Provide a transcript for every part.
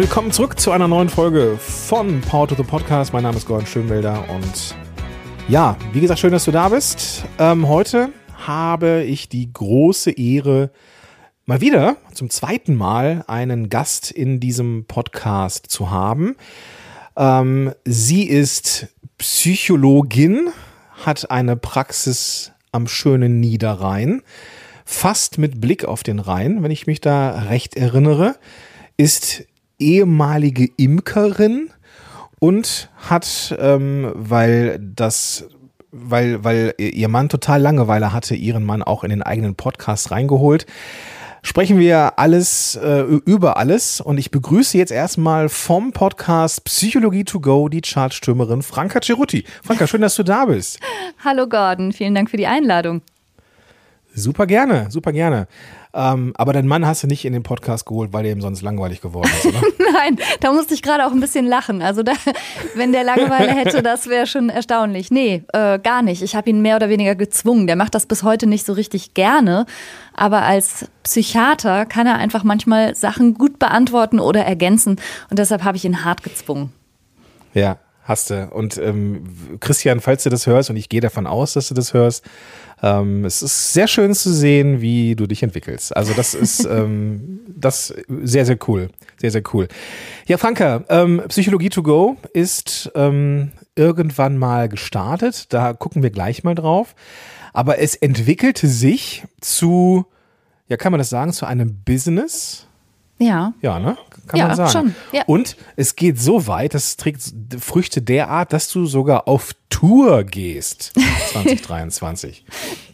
willkommen zurück zu einer neuen Folge von Power to the Podcast. Mein Name ist Gordon Schönwelder und ja, wie gesagt, schön, dass du da bist. Ähm, heute habe ich die große Ehre, mal wieder zum zweiten Mal einen Gast in diesem Podcast zu haben. Ähm, sie ist Psychologin, hat eine Praxis am schönen Niederrhein, fast mit Blick auf den Rhein, wenn ich mich da recht erinnere, ist ehemalige Imkerin und hat, ähm, weil das weil, weil ihr Mann total Langeweile hatte, ihren Mann auch in den eigenen Podcast reingeholt. Sprechen wir alles äh, über alles und ich begrüße jetzt erstmal vom Podcast Psychologie to go die Chartstürmerin Franka Cerutti. Franka, schön, dass du da bist. Hallo Gordon, vielen Dank für die Einladung. Super gerne, super gerne. Ähm, aber deinen Mann hast du nicht in den Podcast geholt, weil der ihm sonst langweilig geworden ist, oder? Nein, da musste ich gerade auch ein bisschen lachen. Also da, wenn der Langeweile hätte, das wäre schon erstaunlich. Nee, äh, gar nicht. Ich habe ihn mehr oder weniger gezwungen. Der macht das bis heute nicht so richtig gerne. Aber als Psychiater kann er einfach manchmal Sachen gut beantworten oder ergänzen. Und deshalb habe ich ihn hart gezwungen. Ja, hast du. Und ähm, Christian, falls du das hörst, und ich gehe davon aus, dass du das hörst, ähm, es ist sehr schön zu sehen, wie du dich entwickelst. Also das ist ähm, das sehr, sehr cool. Sehr, sehr cool. Ja, Franka, ähm, Psychologie to go ist ähm, irgendwann mal gestartet. Da gucken wir gleich mal drauf. Aber es entwickelte sich zu, ja, kann man das sagen, zu einem Business. Ja. Ja, ne? Kann ja, man sagen. Schon. Ja. Und es geht so weit, das trägt Früchte derart, dass du sogar auf Tour gehst 2023.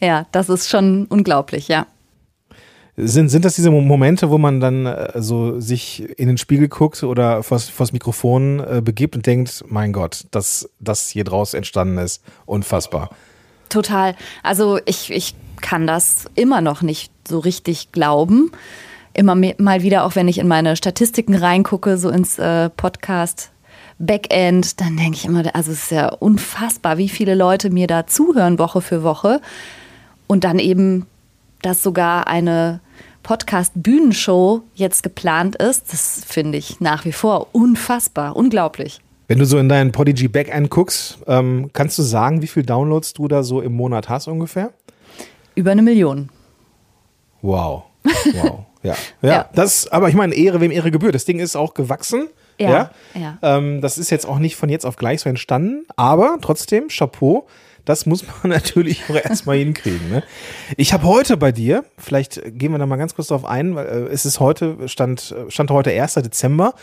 ja, das ist schon unglaublich, ja. Sind, sind das diese Momente, wo man dann äh, so sich in den Spiegel guckt oder vors, vors Mikrofon äh, begibt und denkt, mein Gott, dass das hier draus entstanden ist, unfassbar. Total. Also ich, ich kann das immer noch nicht so richtig glauben immer mal wieder, auch wenn ich in meine Statistiken reingucke, so ins äh, Podcast Backend, dann denke ich immer, also es ist ja unfassbar, wie viele Leute mir da zuhören Woche für Woche. Und dann eben, dass sogar eine Podcast-Bühnenshow jetzt geplant ist, das finde ich nach wie vor unfassbar, unglaublich. Wenn du so in deinen Podigy Backend guckst, ähm, kannst du sagen, wie viele Downloads du da so im Monat hast ungefähr? Über eine Million. Wow. Wow. Ja, ja, ja. Das, aber ich meine, Ehre, wem Ehre gebührt. Das Ding ist auch gewachsen. Ja. ja. ja. Ähm, das ist jetzt auch nicht von jetzt auf gleich so entstanden, aber trotzdem, Chapeau. Das muss man natürlich auch erstmal hinkriegen. Ne? Ich habe heute bei dir, vielleicht gehen wir da mal ganz kurz drauf ein, weil äh, es ist heute, stand, stand heute 1. Dezember.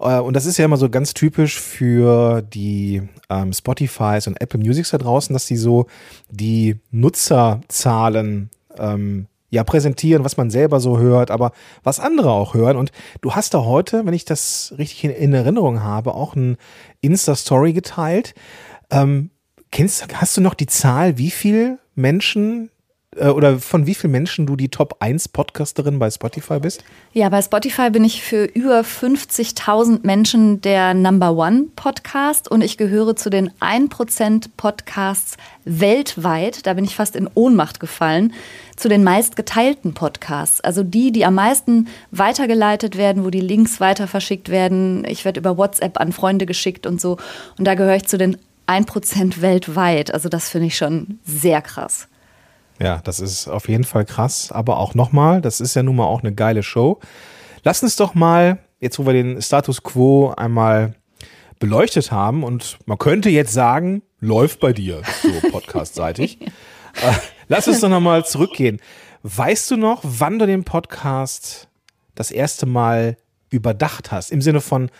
Äh, und das ist ja immer so ganz typisch für die ähm, Spotifys und Apple Musics da draußen, dass sie so die Nutzerzahlen ähm, ja präsentieren, was man selber so hört, aber was andere auch hören. Und du hast da heute, wenn ich das richtig in, in Erinnerung habe, auch ein Insta-Story geteilt. Ähm, kennst, hast du noch die Zahl, wie viel Menschen äh, oder von wie vielen Menschen du die Top 1 Podcasterin bei Spotify bist? Ja, bei Spotify bin ich für über 50.000 Menschen der Number One Podcast und ich gehöre zu den 1% Podcasts weltweit, da bin ich fast in Ohnmacht gefallen, zu den meistgeteilten Podcasts. Also die, die am meisten weitergeleitet werden, wo die Links weiter verschickt werden. Ich werde über WhatsApp an Freunde geschickt und so. Und da gehöre ich zu den 1% weltweit. Also das finde ich schon sehr krass. Ja, das ist auf jeden Fall krass. Aber auch nochmal, das ist ja nun mal auch eine geile Show. Lass uns doch mal, jetzt wo wir den Status quo einmal beleuchtet haben und man könnte jetzt sagen, läuft bei dir, so podcastseitig. äh, lass uns doch nochmal zurückgehen. Weißt du noch, wann du den Podcast das erste Mal überdacht hast? Im Sinne von,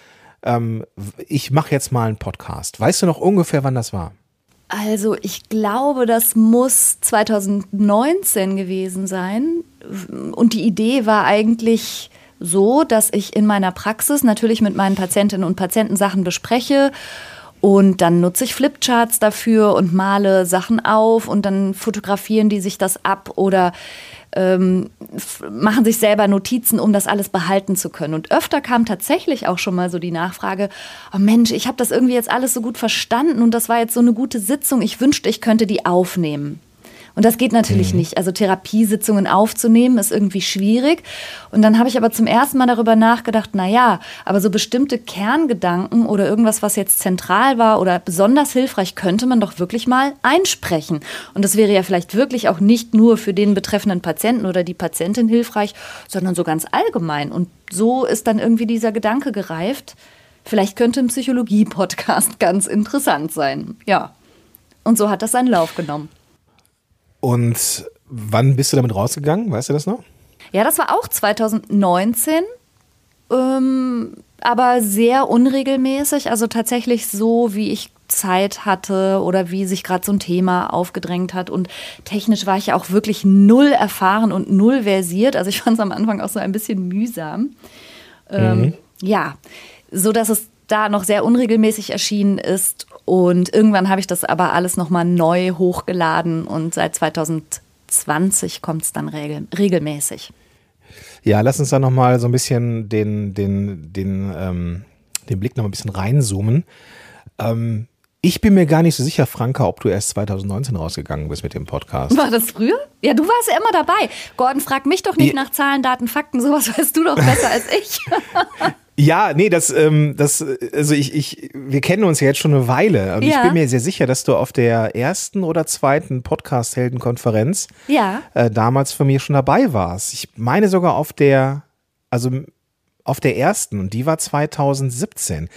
ähm, ich mache jetzt mal einen Podcast. Weißt du noch ungefähr, wann das war? Also ich glaube, das muss 2019 gewesen sein. Und die Idee war eigentlich so, dass ich in meiner Praxis natürlich mit meinen Patientinnen und Patienten Sachen bespreche. Und dann nutze ich Flipcharts dafür und male Sachen auf und dann fotografieren die sich das ab oder ähm, machen sich selber Notizen, um das alles behalten zu können. Und öfter kam tatsächlich auch schon mal so die Nachfrage, oh Mensch, ich habe das irgendwie jetzt alles so gut verstanden und das war jetzt so eine gute Sitzung, ich wünschte, ich könnte die aufnehmen. Und das geht natürlich mhm. nicht. Also Therapiesitzungen aufzunehmen ist irgendwie schwierig. Und dann habe ich aber zum ersten Mal darüber nachgedacht, na ja, aber so bestimmte Kerngedanken oder irgendwas, was jetzt zentral war oder besonders hilfreich, könnte man doch wirklich mal einsprechen. Und das wäre ja vielleicht wirklich auch nicht nur für den betreffenden Patienten oder die Patientin hilfreich, sondern so ganz allgemein. Und so ist dann irgendwie dieser Gedanke gereift. Vielleicht könnte ein Psychologie-Podcast ganz interessant sein. Ja. Und so hat das seinen Lauf genommen. Und wann bist du damit rausgegangen? Weißt du das noch? Ja, das war auch 2019. Ähm, aber sehr unregelmäßig, also tatsächlich so, wie ich Zeit hatte oder wie sich gerade so ein Thema aufgedrängt hat. Und technisch war ich ja auch wirklich null erfahren und null versiert. Also ich fand es am Anfang auch so ein bisschen mühsam. Ähm, mhm. Ja, so dass es da noch sehr unregelmäßig erschienen ist. Und irgendwann habe ich das aber alles nochmal neu hochgeladen und seit 2020 kommt es dann regel regelmäßig. Ja, lass uns da nochmal so ein bisschen den, den, den, ähm, den Blick noch ein bisschen reinzoomen. Ähm, ich bin mir gar nicht so sicher, Franka, ob du erst 2019 rausgegangen bist mit dem Podcast. War das früher? Ja, du warst ja immer dabei. Gordon, frag mich doch nicht ja. nach Zahlen, Daten, Fakten. Sowas weißt du doch besser als ich. Ja, nee, das, ähm, das, also ich, ich, wir kennen uns ja jetzt schon eine Weile und ja. ich bin mir sehr sicher, dass du auf der ersten oder zweiten Podcast-Heldenkonferenz ja. äh, damals von mir schon dabei warst. Ich meine sogar auf der, also auf der ersten und die war 2017.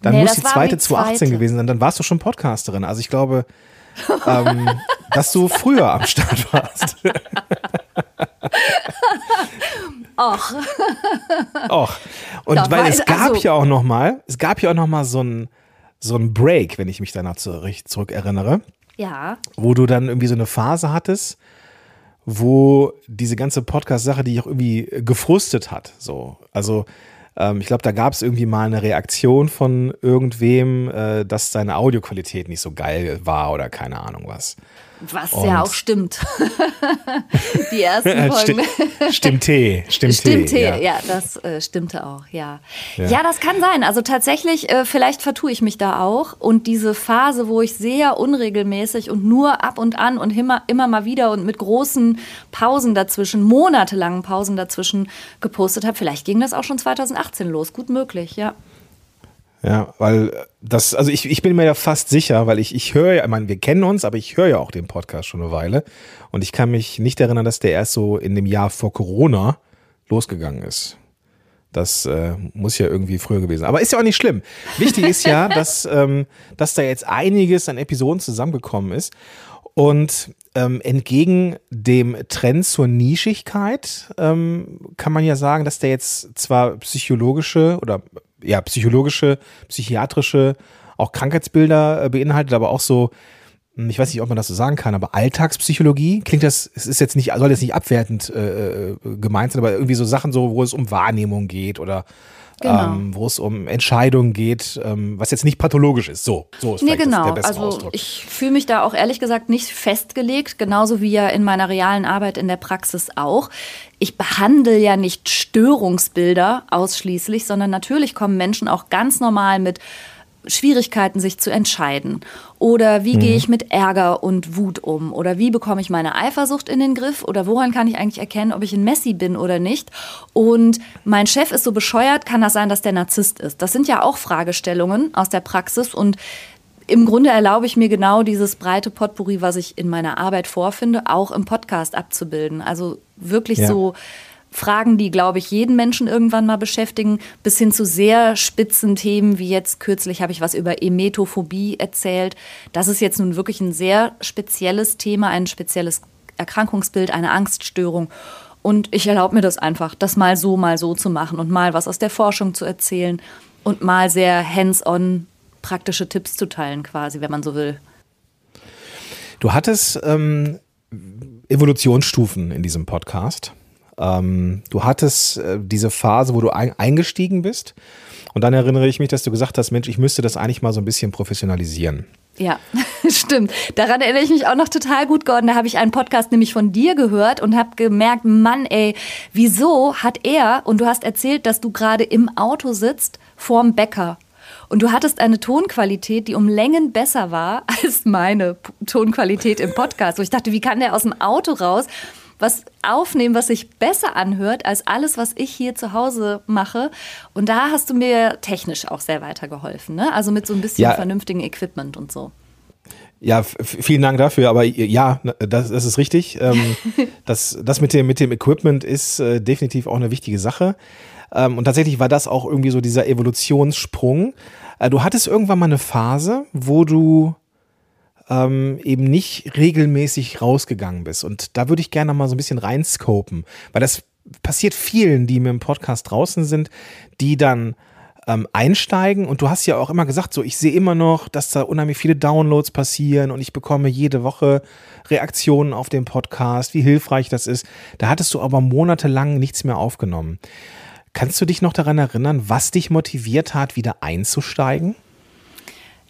Dann nee, muss die zweite 2018 gewesen sein, dann warst du schon Podcasterin. Also ich glaube, ähm, dass du früher am Start warst. Och. Och. Und Doch, weil es gab also, ja auch noch mal, es gab ja auch noch mal so ein so ein Break, wenn ich mich danach zurück erinnere. Ja. Wo du dann irgendwie so eine Phase hattest, wo diese ganze Podcast-Sache, die auch irgendwie gefrustet hat. So, also ähm, ich glaube, da gab es irgendwie mal eine Reaktion von irgendwem, äh, dass seine Audioqualität nicht so geil war oder keine Ahnung was. Was und ja auch stimmt. die ersten Folgen. Stimmt T. Stimmt T. Ja. ja, das äh, stimmte auch, ja. ja. ja. das kann sein. Also tatsächlich, äh, vielleicht vertue ich mich da auch. Und diese Phase, wo ich sehr unregelmäßig und nur ab und an und immer, immer mal wieder und mit großen Pausen dazwischen, monatelangen Pausen dazwischen gepostet habe, vielleicht ging das auch schon 2018 los. Gut möglich, ja. Ja, weil das, also ich, ich bin mir ja fast sicher, weil ich, ich höre ja, ich meine, wir kennen uns, aber ich höre ja auch den Podcast schon eine Weile. Und ich kann mich nicht erinnern, dass der erst so in dem Jahr vor Corona losgegangen ist. Das äh, muss ja irgendwie früher gewesen sein. Aber ist ja auch nicht schlimm. Wichtig ist ja, dass, ähm, dass da jetzt einiges an Episoden zusammengekommen ist. Und ähm, entgegen dem Trend zur Nischigkeit ähm, kann man ja sagen, dass der jetzt zwar psychologische oder ja, psychologische, psychiatrische, auch Krankheitsbilder äh, beinhaltet, aber auch so, hm, ich weiß nicht, ob man das so sagen kann, aber Alltagspsychologie klingt das, es ist jetzt nicht, soll jetzt nicht abwertend äh, äh, gemeint sein, aber irgendwie so Sachen so, wo es um Wahrnehmung geht oder Genau. Ähm, wo es um Entscheidungen geht, ähm, was jetzt nicht pathologisch ist. So, so ist nee, genau. der beste also Ausdruck. Ich fühle mich da auch ehrlich gesagt nicht festgelegt, genauso wie ja in meiner realen Arbeit in der Praxis auch. Ich behandle ja nicht Störungsbilder ausschließlich, sondern natürlich kommen Menschen auch ganz normal mit Schwierigkeiten, sich zu entscheiden? Oder wie mhm. gehe ich mit Ärger und Wut um? Oder wie bekomme ich meine Eifersucht in den Griff? Oder woran kann ich eigentlich erkennen, ob ich ein Messi bin oder nicht? Und mein Chef ist so bescheuert, kann das sein, dass der Narzisst ist? Das sind ja auch Fragestellungen aus der Praxis und im Grunde erlaube ich mir genau dieses breite Potpourri, was ich in meiner Arbeit vorfinde, auch im Podcast abzubilden. Also wirklich ja. so Fragen, die, glaube ich, jeden Menschen irgendwann mal beschäftigen, bis hin zu sehr spitzen Themen, wie jetzt kürzlich habe ich was über Emetophobie erzählt. Das ist jetzt nun wirklich ein sehr spezielles Thema, ein spezielles Erkrankungsbild, eine Angststörung. Und ich erlaube mir das einfach, das mal so, mal so zu machen und mal was aus der Forschung zu erzählen und mal sehr hands-on praktische Tipps zu teilen, quasi, wenn man so will. Du hattest ähm, Evolutionsstufen in diesem Podcast. Ähm, du hattest äh, diese Phase, wo du ein, eingestiegen bist. Und dann erinnere ich mich, dass du gesagt hast, Mensch, ich müsste das eigentlich mal so ein bisschen professionalisieren. Ja, stimmt. Daran erinnere ich mich auch noch total gut, Gordon. Da habe ich einen Podcast nämlich von dir gehört und habe gemerkt, Mann, ey, wieso hat er, und du hast erzählt, dass du gerade im Auto sitzt, vorm Bäcker Und du hattest eine Tonqualität, die um Längen besser war als meine Tonqualität im Podcast. Wo ich dachte, wie kann der aus dem Auto raus was aufnehmen, was sich besser anhört als alles, was ich hier zu Hause mache. Und da hast du mir technisch auch sehr weitergeholfen, ne? Also mit so ein bisschen ja. vernünftigen Equipment und so. Ja, vielen Dank dafür, aber ja, das, das ist richtig. Ähm, das, das mit dem, mit dem Equipment ist äh, definitiv auch eine wichtige Sache. Ähm, und tatsächlich war das auch irgendwie so dieser Evolutionssprung. Äh, du hattest irgendwann mal eine Phase, wo du ähm, eben nicht regelmäßig rausgegangen bist. Und da würde ich gerne mal so ein bisschen reinscopen, weil das passiert vielen, die mit dem Podcast draußen sind, die dann ähm, einsteigen. Und du hast ja auch immer gesagt, so ich sehe immer noch, dass da unheimlich viele Downloads passieren und ich bekomme jede Woche Reaktionen auf den Podcast, wie hilfreich das ist. Da hattest du aber monatelang nichts mehr aufgenommen. Kannst du dich noch daran erinnern, was dich motiviert hat, wieder einzusteigen?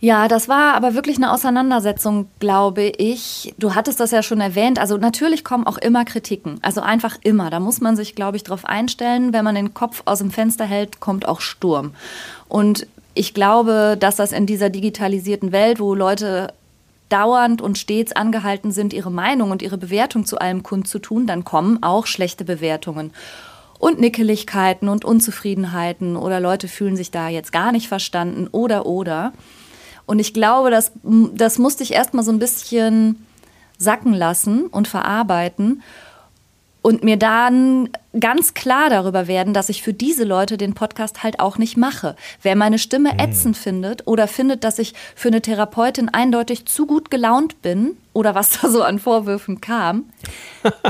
Ja, das war aber wirklich eine Auseinandersetzung, glaube ich. Du hattest das ja schon erwähnt. Also natürlich kommen auch immer Kritiken. Also einfach immer. Da muss man sich, glaube ich, darauf einstellen. Wenn man den Kopf aus dem Fenster hält, kommt auch Sturm. Und ich glaube, dass das in dieser digitalisierten Welt, wo Leute dauernd und stets angehalten sind, ihre Meinung und ihre Bewertung zu allem kundzutun, dann kommen auch schlechte Bewertungen und Nickeligkeiten und Unzufriedenheiten oder Leute fühlen sich da jetzt gar nicht verstanden oder oder. Und ich glaube, das, das musste ich erstmal so ein bisschen sacken lassen und verarbeiten und mir dann ganz klar darüber werden, dass ich für diese Leute den Podcast halt auch nicht mache. Wer meine Stimme mhm. ätzend findet oder findet, dass ich für eine Therapeutin eindeutig zu gut gelaunt bin oder was da so an Vorwürfen kam,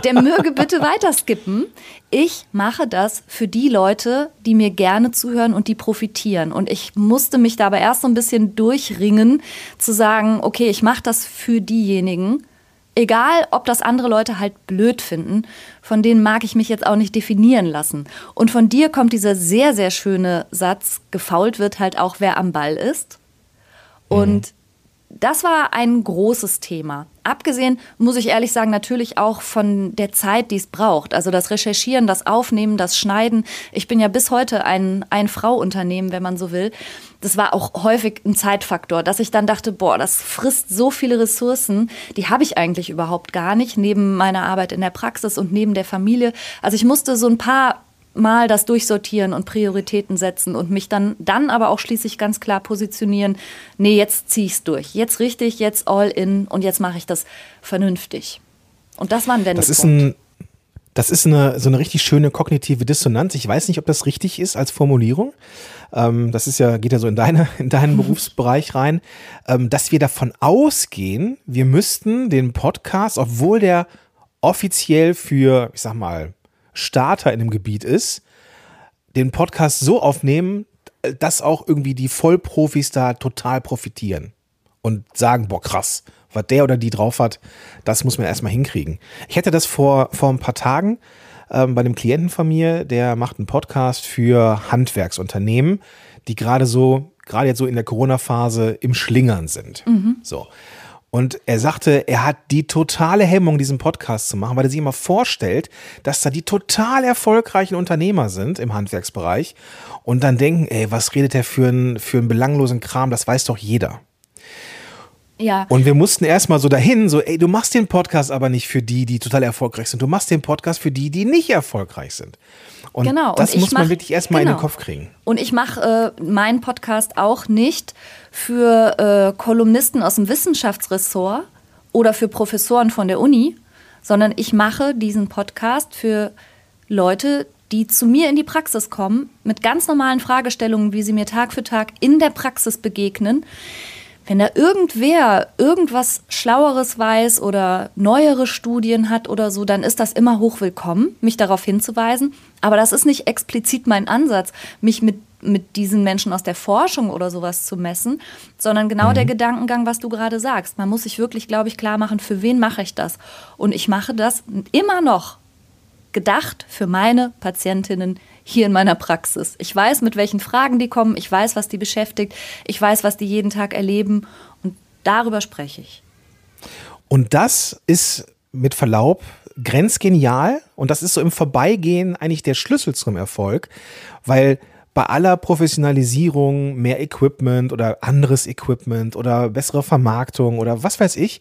der möge bitte weiterskippen. Ich mache das für die Leute, die mir gerne zuhören und die profitieren. Und ich musste mich dabei erst so ein bisschen durchringen, zu sagen, okay, ich mache das für diejenigen, Egal, ob das andere Leute halt blöd finden, von denen mag ich mich jetzt auch nicht definieren lassen. Und von dir kommt dieser sehr, sehr schöne Satz, gefault wird halt auch, wer am Ball ist. Und mhm das war ein großes Thema. Abgesehen, muss ich ehrlich sagen, natürlich auch von der Zeit, die es braucht. Also das Recherchieren, das Aufnehmen, das Schneiden. Ich bin ja bis heute ein Ein-Frau-Unternehmen, wenn man so will. Das war auch häufig ein Zeitfaktor, dass ich dann dachte, boah, das frisst so viele Ressourcen, die habe ich eigentlich überhaupt gar nicht, neben meiner Arbeit in der Praxis und neben der Familie. Also ich musste so ein paar mal das durchsortieren und Prioritäten setzen und mich dann, dann aber auch schließlich ganz klar positionieren, nee, jetzt ziehe ich es durch. Jetzt richtig, jetzt all in und jetzt mache ich das vernünftig. Und das war ein Wendepunkt. Das ist ein das ist eine, so eine richtig schöne kognitive Dissonanz. Ich weiß nicht, ob das richtig ist als Formulierung. Ähm, das ist ja, geht ja so in, deine, in deinen Berufsbereich rein, ähm, dass wir davon ausgehen, wir müssten den Podcast, obwohl der offiziell für, ich sag mal, Starter in dem Gebiet ist, den Podcast so aufnehmen, dass auch irgendwie die Vollprofis da total profitieren und sagen, boah, krass, was der oder die drauf hat, das muss man erstmal hinkriegen. Ich hätte das vor, vor ein paar Tagen ähm, bei einem Klienten von mir, der macht einen Podcast für Handwerksunternehmen, die gerade so, gerade jetzt so in der Corona-Phase im Schlingern sind. Mhm. So. Und er sagte, er hat die totale Hemmung, diesen Podcast zu machen, weil er sich immer vorstellt, dass da die total erfolgreichen Unternehmer sind im Handwerksbereich und dann denken, ey, was redet er für einen, für einen belanglosen Kram, das weiß doch jeder. Ja. Und wir mussten erstmal so dahin, so, ey, du machst den Podcast aber nicht für die, die total erfolgreich sind. Du machst den Podcast für die, die nicht erfolgreich sind. Und genau. das und muss man wirklich erstmal genau. in den genau. Kopf kriegen. Und ich mache äh, meinen Podcast auch nicht für äh, Kolumnisten aus dem Wissenschaftsressort oder für Professoren von der Uni, sondern ich mache diesen Podcast für Leute, die zu mir in die Praxis kommen, mit ganz normalen Fragestellungen, wie sie mir Tag für Tag in der Praxis begegnen wenn da irgendwer irgendwas Schlaueres weiß oder neuere Studien hat oder so, dann ist das immer hochwillkommen, mich darauf hinzuweisen. Aber das ist nicht explizit mein Ansatz, mich mit, mit diesen Menschen aus der Forschung oder sowas zu messen, sondern genau mhm. der Gedankengang, was du gerade sagst. Man muss sich wirklich, glaube ich, klar machen, für wen mache ich das? Und ich mache das immer noch gedacht für meine Patientinnen, hier in meiner Praxis. Ich weiß, mit welchen Fragen die kommen, ich weiß, was die beschäftigt, ich weiß, was die jeden Tag erleben und darüber spreche ich. Und das ist mit Verlaub grenzgenial und das ist so im Vorbeigehen eigentlich der Schlüssel zum Erfolg, weil bei aller Professionalisierung, mehr Equipment oder anderes Equipment oder bessere Vermarktung oder was weiß ich,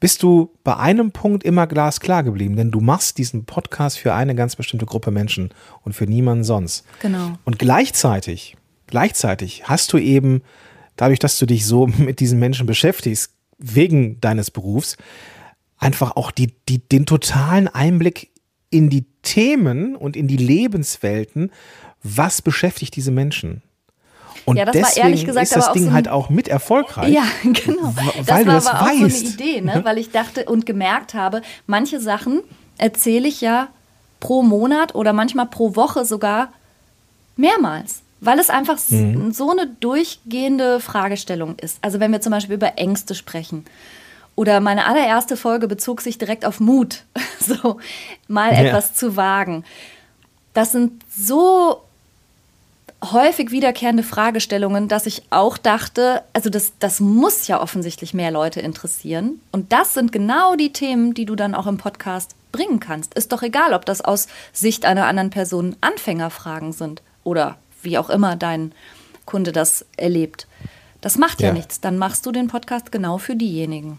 bist du bei einem Punkt immer glasklar geblieben, denn du machst diesen Podcast für eine ganz bestimmte Gruppe Menschen und für niemanden sonst. Genau. Und gleichzeitig, gleichzeitig hast du eben, dadurch, dass du dich so mit diesen Menschen beschäftigst, wegen deines Berufs, einfach auch die, die, den totalen Einblick in die Themen und in die Lebenswelten, was beschäftigt diese Menschen. Und ja, das deswegen war ehrlich gesagt ist das Ding so halt auch mit erfolgreich. Ja, genau. Weil das war aber weißt. auch so eine Idee, ne? weil ich dachte und gemerkt habe, manche Sachen erzähle ich ja pro Monat oder manchmal pro Woche sogar mehrmals. Weil es einfach mhm. so eine durchgehende Fragestellung ist. Also wenn wir zum Beispiel über Ängste sprechen. Oder meine allererste Folge bezog sich direkt auf Mut. so mal ja. etwas zu wagen. Das sind so häufig wiederkehrende Fragestellungen, dass ich auch dachte, also das, das muss ja offensichtlich mehr Leute interessieren. Und das sind genau die Themen, die du dann auch im Podcast bringen kannst. Ist doch egal, ob das aus Sicht einer anderen Person Anfängerfragen sind oder wie auch immer dein Kunde das erlebt. Das macht ja, ja nichts. Dann machst du den Podcast genau für diejenigen.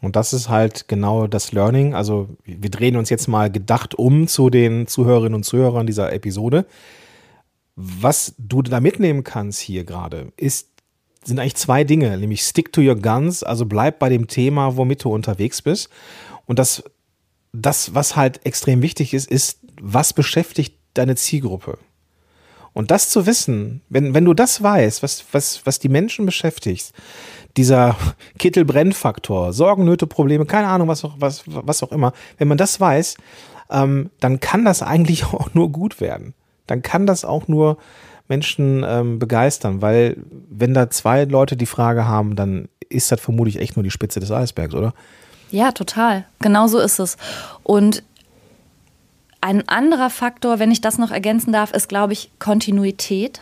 Und das ist halt genau das Learning. Also wir drehen uns jetzt mal gedacht um zu den Zuhörerinnen und Zuhörern dieser Episode. Was du da mitnehmen kannst hier gerade, ist, sind eigentlich zwei Dinge, nämlich stick to your guns, also bleib bei dem Thema, womit du unterwegs bist. Und das, das, was halt extrem wichtig ist, ist, was beschäftigt deine Zielgruppe? Und das zu wissen, wenn, wenn du das weißt, was, was, was die Menschen beschäftigt, dieser Kittelbrennfaktor, Sorgen, Nöte, Probleme, keine Ahnung, was auch, was, was auch immer, wenn man das weiß, ähm, dann kann das eigentlich auch nur gut werden dann kann das auch nur Menschen ähm, begeistern, weil wenn da zwei Leute die Frage haben, dann ist das vermutlich echt nur die Spitze des Eisbergs, oder? Ja, total. Genau so ist es. Und ein anderer Faktor, wenn ich das noch ergänzen darf, ist, glaube ich, Kontinuität.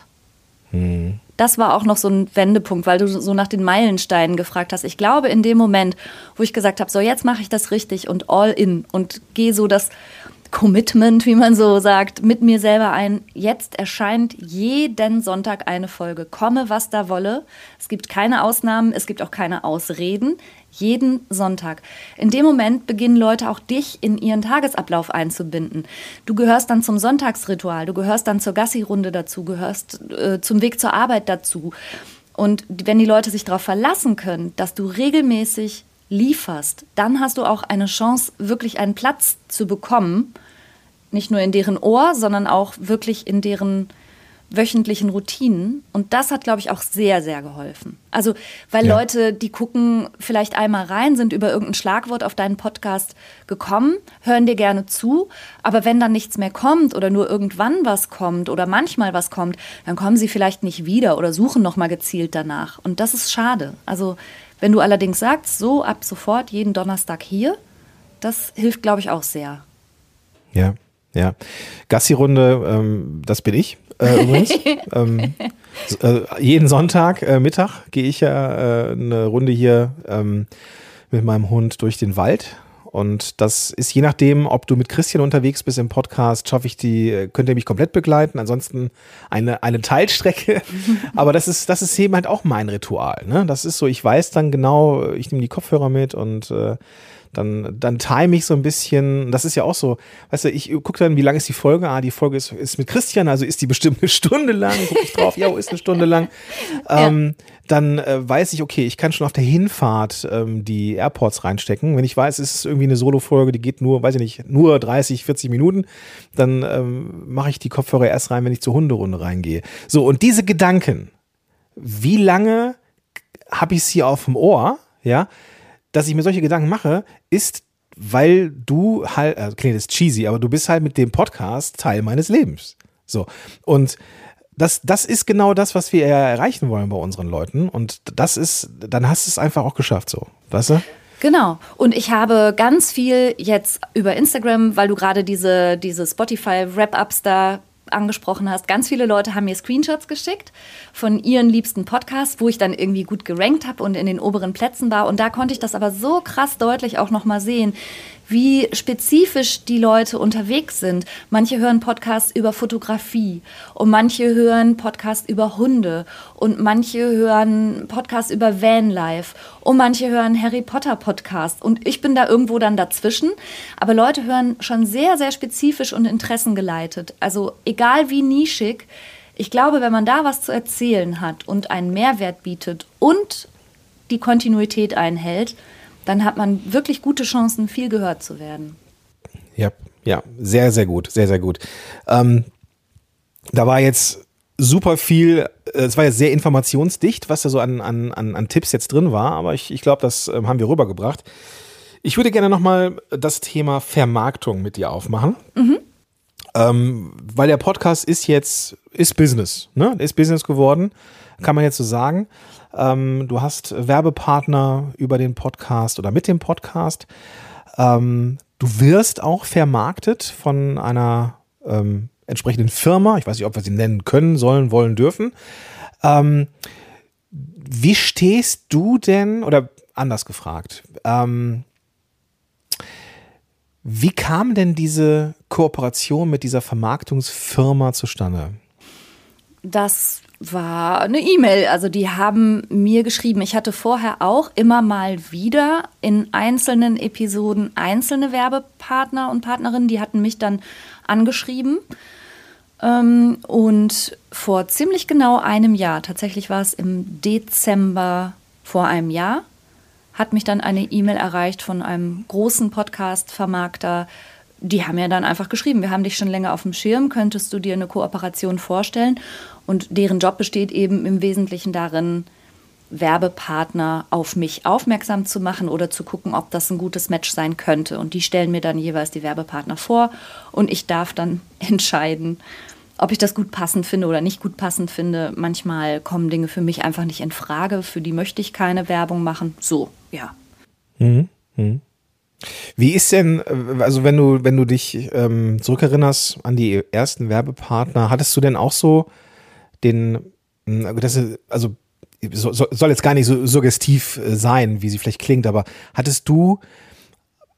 Hm. Das war auch noch so ein Wendepunkt, weil du so nach den Meilensteinen gefragt hast. Ich glaube, in dem Moment, wo ich gesagt habe, so jetzt mache ich das richtig und all in und gehe so das Commitment, wie man so sagt, mit mir selber ein. Jetzt erscheint jeden Sonntag eine Folge. Komme, was da wolle. Es gibt keine Ausnahmen, es gibt auch keine Ausreden. Jeden Sonntag. In dem Moment beginnen Leute auch dich in ihren Tagesablauf einzubinden. Du gehörst dann zum Sonntagsritual, du gehörst dann zur Gassi-Runde dazu, gehörst äh, zum Weg zur Arbeit dazu. Und wenn die Leute sich darauf verlassen können, dass du regelmäßig lieferst, dann hast du auch eine Chance, wirklich einen Platz zu bekommen. Nicht nur in deren Ohr, sondern auch wirklich in deren wöchentlichen Routinen. Und das hat, glaube ich, auch sehr, sehr geholfen. Also, weil ja. Leute, die gucken vielleicht einmal rein, sind über irgendein Schlagwort auf deinen Podcast gekommen, hören dir gerne zu. Aber wenn dann nichts mehr kommt oder nur irgendwann was kommt oder manchmal was kommt, dann kommen sie vielleicht nicht wieder oder suchen nochmal gezielt danach. Und das ist schade. Also, wenn du allerdings sagst, so ab sofort jeden Donnerstag hier, das hilft, glaube ich, auch sehr. Ja, ja. Gassi-Runde, ähm, das bin ich äh, übrigens. ähm, äh, jeden Sonntag äh, Mittag gehe ich ja äh, eine Runde hier ähm, mit meinem Hund durch den Wald und das ist je nachdem, ob du mit Christian unterwegs bist im Podcast, schaffe ich die, äh, könnt ihr mich komplett begleiten. Ansonsten eine, eine Teilstrecke. Aber das ist, das ist eben halt auch mein Ritual. Ne? Das ist so, ich weiß dann genau, ich nehme die Kopfhörer mit und äh, dann, dann time ich so ein bisschen. Das ist ja auch so, weißt du, ich gucke dann, wie lang ist die Folge? Ah, die Folge ist, ist mit Christian, also ist die bestimmt eine Stunde lang. Gucke ich drauf, ja, ist eine Stunde lang. Ähm, ja. Dann äh, weiß ich, okay, ich kann schon auf der Hinfahrt ähm, die AirPods reinstecken. Wenn ich weiß, es ist irgendwie eine Solo-Folge, die geht nur, weiß ich nicht, nur 30, 40 Minuten, dann ähm, mache ich die Kopfhörer erst rein, wenn ich zur Hunderunde reingehe. So, und diese Gedanken, wie lange habe ich sie auf dem Ohr, ja, dass ich mir solche Gedanken mache, ist, weil du halt, also klingt jetzt cheesy, aber du bist halt mit dem Podcast Teil meines Lebens. So. Und das, das ist genau das, was wir erreichen wollen bei unseren Leuten. Und das ist, dann hast du es einfach auch geschafft, so. Weißt du? Genau. Und ich habe ganz viel jetzt über Instagram, weil du gerade diese, diese Spotify-Wrap-Ups da angesprochen hast, ganz viele Leute haben mir Screenshots geschickt von ihren liebsten Podcasts, wo ich dann irgendwie gut gerankt habe und in den oberen Plätzen war. Und da konnte ich das aber so krass deutlich auch nochmal sehen, wie spezifisch die Leute unterwegs sind. Manche hören Podcasts über Fotografie und manche hören Podcasts über Hunde und manche hören Podcasts über Vanlife und manche hören Harry Potter Podcasts und ich bin da irgendwo dann dazwischen. Aber Leute hören schon sehr, sehr spezifisch und interessengeleitet. Also egal wie nischig, ich glaube, wenn man da was zu erzählen hat und einen Mehrwert bietet und die Kontinuität einhält, dann hat man wirklich gute Chancen, viel gehört zu werden. Ja, ja, sehr, sehr gut, sehr, sehr gut. Ähm, da war jetzt super viel, äh, es war ja sehr informationsdicht, was da so an, an, an, an Tipps jetzt drin war, aber ich, ich glaube, das ähm, haben wir rübergebracht. Ich würde gerne nochmal das Thema Vermarktung mit dir aufmachen. Mhm. Ähm, weil der Podcast ist jetzt, ist Business, ne? Ist Business geworden, kann man jetzt so sagen. Ähm, du hast Werbepartner über den Podcast oder mit dem Podcast. Ähm, du wirst auch vermarktet von einer ähm, entsprechenden Firma. Ich weiß nicht, ob wir sie nennen können, sollen, wollen, dürfen. Ähm, wie stehst du denn, oder anders gefragt, ähm, wie kam denn diese Kooperation mit dieser Vermarktungsfirma zustande? Das war eine E-Mail. Also die haben mir geschrieben. Ich hatte vorher auch immer mal wieder in einzelnen Episoden einzelne Werbepartner und Partnerinnen, die hatten mich dann angeschrieben. Ähm, und vor ziemlich genau einem Jahr, tatsächlich war es im Dezember vor einem Jahr, hat mich dann eine E-Mail erreicht von einem großen Podcast-Vermarkter, die haben ja dann einfach geschrieben, wir haben dich schon länger auf dem Schirm, könntest du dir eine Kooperation vorstellen? Und deren Job besteht eben im Wesentlichen darin, Werbepartner auf mich aufmerksam zu machen oder zu gucken, ob das ein gutes Match sein könnte. Und die stellen mir dann jeweils die Werbepartner vor und ich darf dann entscheiden, ob ich das gut passend finde oder nicht gut passend finde. Manchmal kommen Dinge für mich einfach nicht in Frage, für die möchte ich keine Werbung machen. So, ja. Mhm. Mhm. Wie ist denn, äh, also wenn du, wenn du dich ähm, zurückerinnerst an die ersten Werbepartner, hattest du denn auch so den, hm, das ist, also soll jetzt gar nicht so suggestiv äh, sein, wie sie vielleicht klingt, aber hattest du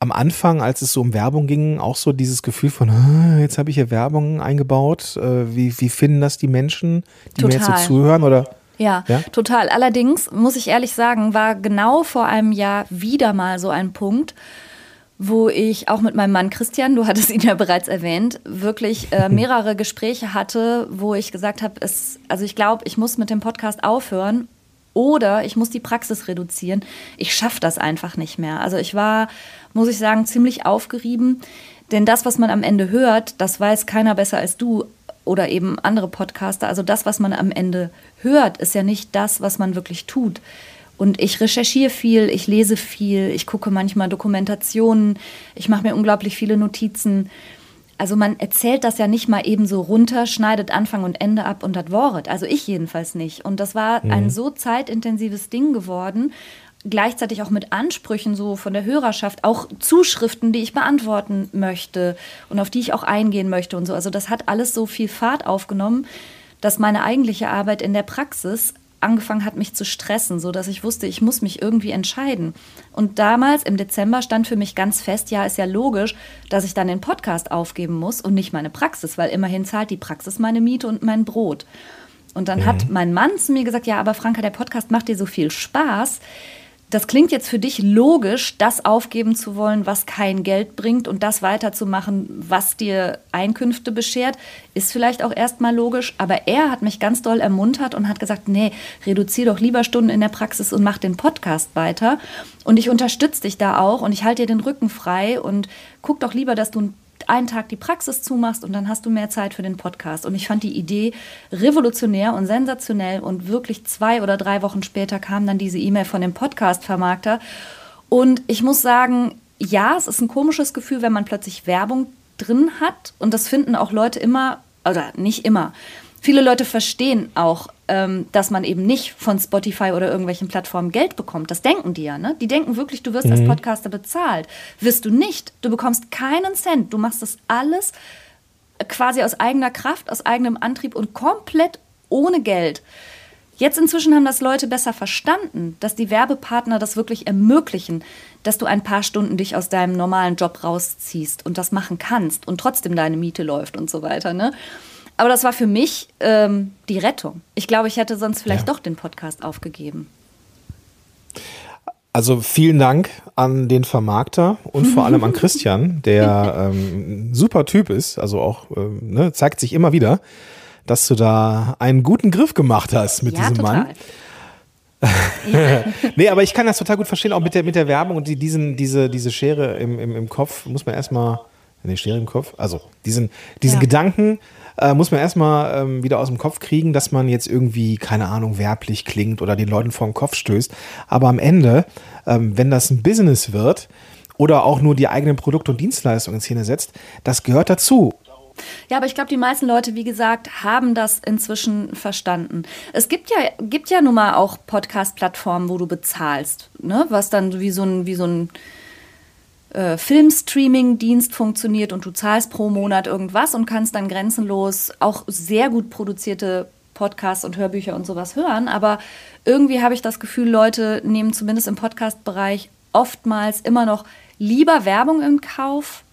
am Anfang, als es so um Werbung ging, auch so dieses Gefühl von, jetzt habe ich hier Werbung eingebaut, äh, wie, wie finden das die Menschen, die Total. mir jetzt so zuhören oder? Ja, ja, total. Allerdings muss ich ehrlich sagen, war genau vor einem Jahr wieder mal so ein Punkt, wo ich auch mit meinem Mann Christian, du hattest ihn ja bereits erwähnt, wirklich äh, mehrere Gespräche hatte, wo ich gesagt habe, also ich glaube, ich muss mit dem Podcast aufhören oder ich muss die Praxis reduzieren. Ich schaffe das einfach nicht mehr. Also ich war, muss ich sagen, ziemlich aufgerieben, denn das, was man am Ende hört, das weiß keiner besser als du oder eben andere Podcaster. Also das, was man am Ende hört, ist ja nicht das, was man wirklich tut. Und ich recherchiere viel, ich lese viel, ich gucke manchmal Dokumentationen, ich mache mir unglaublich viele Notizen. Also man erzählt das ja nicht mal eben so runter, schneidet Anfang und Ende ab und das Wort. Also ich jedenfalls nicht. Und das war mhm. ein so zeitintensives Ding geworden, gleichzeitig auch mit Ansprüchen so von der Hörerschaft, auch Zuschriften, die ich beantworten möchte und auf die ich auch eingehen möchte und so. Also das hat alles so viel Fahrt aufgenommen, dass meine eigentliche Arbeit in der Praxis angefangen hat, mich zu stressen, so dass ich wusste, ich muss mich irgendwie entscheiden. Und damals im Dezember stand für mich ganz fest, ja, ist ja logisch, dass ich dann den Podcast aufgeben muss und nicht meine Praxis, weil immerhin zahlt die Praxis meine Miete und mein Brot. Und dann mhm. hat mein Mann zu mir gesagt, ja, aber Franka, der Podcast macht dir so viel Spaß das klingt jetzt für dich logisch, das aufgeben zu wollen, was kein Geld bringt und das weiterzumachen, was dir Einkünfte beschert, ist vielleicht auch erstmal logisch. Aber er hat mich ganz doll ermuntert und hat gesagt, nee, reduziere doch lieber Stunden in der Praxis und mach den Podcast weiter. Und ich unterstütze dich da auch und ich halte dir den Rücken frei und guck doch lieber, dass du ein einen Tag die Praxis zumachst und dann hast du mehr Zeit für den Podcast. Und ich fand die Idee revolutionär und sensationell. Und wirklich zwei oder drei Wochen später kam dann diese E-Mail von dem Podcast-Vermarkter. Und ich muss sagen, ja, es ist ein komisches Gefühl, wenn man plötzlich Werbung drin hat. Und das finden auch Leute immer, oder nicht immer. Viele Leute verstehen auch, ähm, dass man eben nicht von Spotify oder irgendwelchen Plattformen Geld bekommt. Das denken die ja, ne? Die denken wirklich, du wirst mhm. als Podcaster bezahlt. Wirst du nicht. Du bekommst keinen Cent. Du machst das alles quasi aus eigener Kraft, aus eigenem Antrieb und komplett ohne Geld. Jetzt inzwischen haben das Leute besser verstanden, dass die Werbepartner das wirklich ermöglichen, dass du ein paar Stunden dich aus deinem normalen Job rausziehst und das machen kannst und trotzdem deine Miete läuft und so weiter. Ne? Aber das war für mich ähm, die Rettung. Ich glaube, ich hätte sonst vielleicht ja. doch den Podcast aufgegeben. Also vielen Dank an den Vermarkter und vor allem an Christian, der ähm, ein super Typ ist, also auch ähm, ne, zeigt sich immer wieder dass du da einen guten Griff gemacht hast mit ja, diesem total. Mann. ja. nee, aber ich kann das total gut verstehen, auch mit der, mit der Werbung und die, diesen, diese, diese Schere im, im, im Kopf muss man erstmal, nee, Schere im Kopf, also diesen, diesen ja. Gedanken äh, muss man erstmal ähm, wieder aus dem Kopf kriegen, dass man jetzt irgendwie, keine Ahnung, werblich klingt oder den Leuten vor den Kopf stößt. Aber am Ende, ähm, wenn das ein Business wird oder auch nur die eigenen Produkte und Dienstleistungen in Szene setzt, das gehört dazu. Ja, aber ich glaube, die meisten Leute, wie gesagt, haben das inzwischen verstanden. Es gibt ja, gibt ja nun mal auch Podcast-Plattformen, wo du bezahlst, ne? was dann wie so ein, wie so ein äh, Filmstreaming-Dienst funktioniert und du zahlst pro Monat irgendwas und kannst dann grenzenlos auch sehr gut produzierte Podcasts und Hörbücher und sowas hören. Aber irgendwie habe ich das Gefühl, Leute nehmen zumindest im Podcast-Bereich oftmals immer noch lieber Werbung in Kauf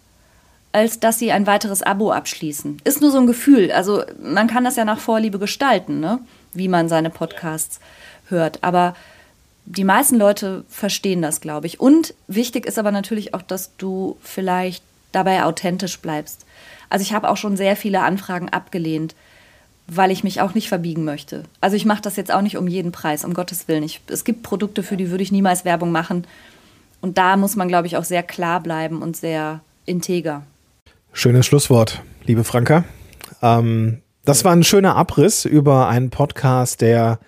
als dass sie ein weiteres Abo abschließen. Ist nur so ein Gefühl. Also man kann das ja nach Vorliebe gestalten, ne? wie man seine Podcasts hört. Aber die meisten Leute verstehen das, glaube ich. Und wichtig ist aber natürlich auch, dass du vielleicht dabei authentisch bleibst. Also ich habe auch schon sehr viele Anfragen abgelehnt, weil ich mich auch nicht verbiegen möchte. Also ich mache das jetzt auch nicht um jeden Preis, um Gottes Willen. Ich, es gibt Produkte, für die würde ich niemals Werbung machen. Und da muss man, glaube ich, auch sehr klar bleiben und sehr integer. Schönes Schlusswort, liebe Franka. Ähm, das war ein schöner Abriss über einen Podcast, der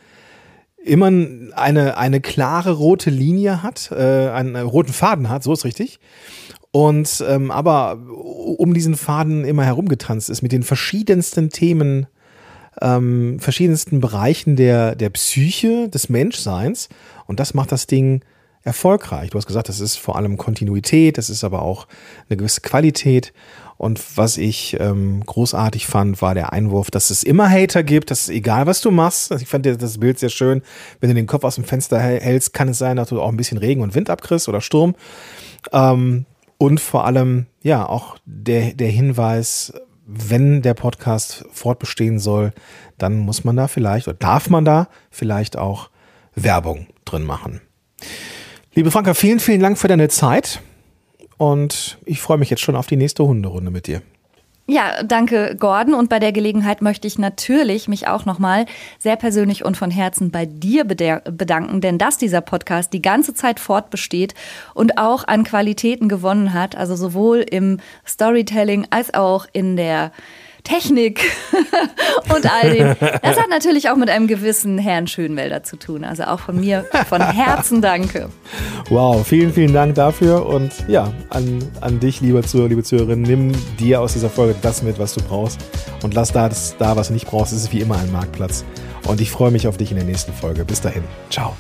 immer eine, eine klare rote Linie hat, äh, einen roten Faden hat, so ist richtig. Und ähm, aber um diesen Faden immer herumgetanzt ist mit den verschiedensten Themen, ähm, verschiedensten Bereichen der, der Psyche, des Menschseins. Und das macht das Ding erfolgreich. Du hast gesagt, das ist vor allem Kontinuität, das ist aber auch eine gewisse Qualität. Und was ich ähm, großartig fand, war der Einwurf, dass es immer Hater gibt, dass egal was du machst, ich fand das Bild sehr schön, wenn du den Kopf aus dem Fenster hältst, kann es sein, dass du auch ein bisschen Regen und Wind abkriegst oder Sturm. Ähm, und vor allem, ja, auch der, der Hinweis, wenn der Podcast fortbestehen soll, dann muss man da vielleicht oder darf man da vielleicht auch Werbung drin machen. Liebe Franka, vielen, vielen Dank für deine Zeit. Und ich freue mich jetzt schon auf die nächste Hunderunde mit dir. Ja, danke, Gordon. Und bei der Gelegenheit möchte ich natürlich mich auch nochmal sehr persönlich und von Herzen bei dir bedanken, denn dass dieser Podcast die ganze Zeit fortbesteht und auch an Qualitäten gewonnen hat, also sowohl im Storytelling als auch in der Technik und all dem. Das hat natürlich auch mit einem gewissen Herrn Schönwälder zu tun. Also auch von mir von Herzen danke. Wow, vielen, vielen Dank dafür. Und ja, an, an dich, lieber Zuhörer, liebe Zuhörerin, nimm dir aus dieser Folge das mit, was du brauchst. Und lass da, das, da was du nicht brauchst. Es ist wie immer ein Marktplatz. Und ich freue mich auf dich in der nächsten Folge. Bis dahin. Ciao.